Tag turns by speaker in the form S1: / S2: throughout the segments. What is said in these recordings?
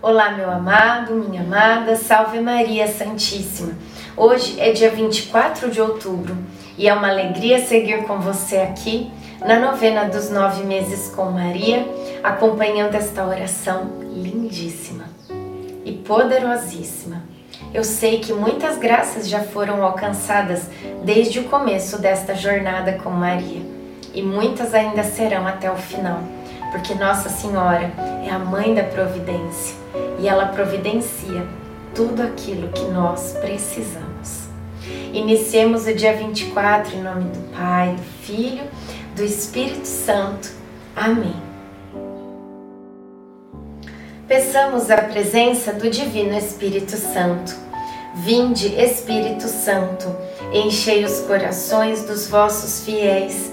S1: Olá, meu amado, minha amada, salve Maria Santíssima. Hoje é dia 24 de outubro e é uma alegria seguir com você aqui na novena dos nove meses com Maria, acompanhando esta oração lindíssima e poderosíssima. Eu sei que muitas graças já foram alcançadas desde o começo desta jornada com Maria e muitas ainda serão até o final porque Nossa Senhora é a mãe da providência e ela providencia tudo aquilo que nós precisamos. Iniciemos o dia 24 em nome do Pai, do Filho, do Espírito Santo. Amém. Peçamos a presença do Divino Espírito Santo. Vinde, Espírito Santo, enchei os corações dos vossos fiéis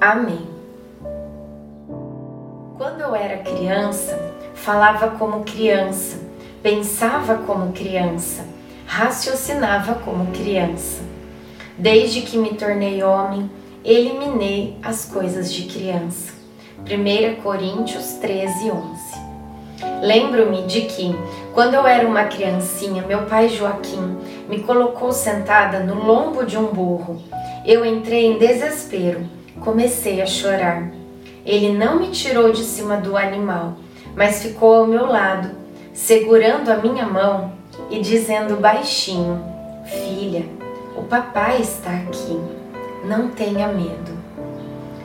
S1: Amém. Quando eu era criança, falava como criança, pensava como criança, raciocinava como criança. Desde que me tornei homem, eliminei as coisas de criança. 1 Coríntios 13, 11. Lembro-me de que, quando eu era uma criancinha, meu pai Joaquim me colocou sentada no lombo de um burro. Eu entrei em desespero comecei a chorar. Ele não me tirou de cima do animal, mas ficou ao meu lado, segurando a minha mão e dizendo baixinho: Filha, o papai está aqui, não tenha medo.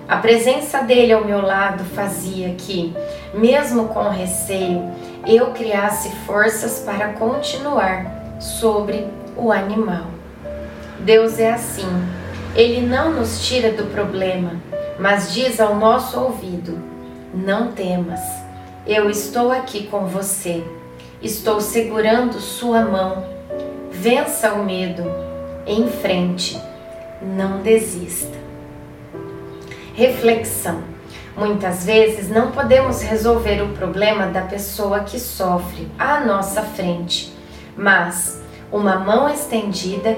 S1: A presença dele ao meu lado fazia que, mesmo com receio, eu criasse forças para continuar sobre o animal. Deus é assim ele não nos tira do problema, mas diz ao nosso ouvido: Não temas, eu estou aqui com você. Estou segurando sua mão. Vença o medo. Em frente. Não desista. Reflexão. Muitas vezes não podemos resolver o problema da pessoa que sofre à nossa frente, mas uma mão estendida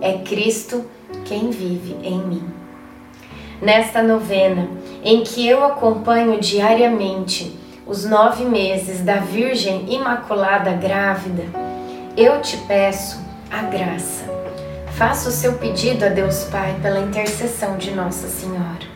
S1: é Cristo quem vive em mim. Nesta novena, em que eu acompanho diariamente os nove meses da Virgem Imaculada Grávida, eu te peço a graça. Faça o seu pedido a Deus Pai pela intercessão de Nossa Senhora.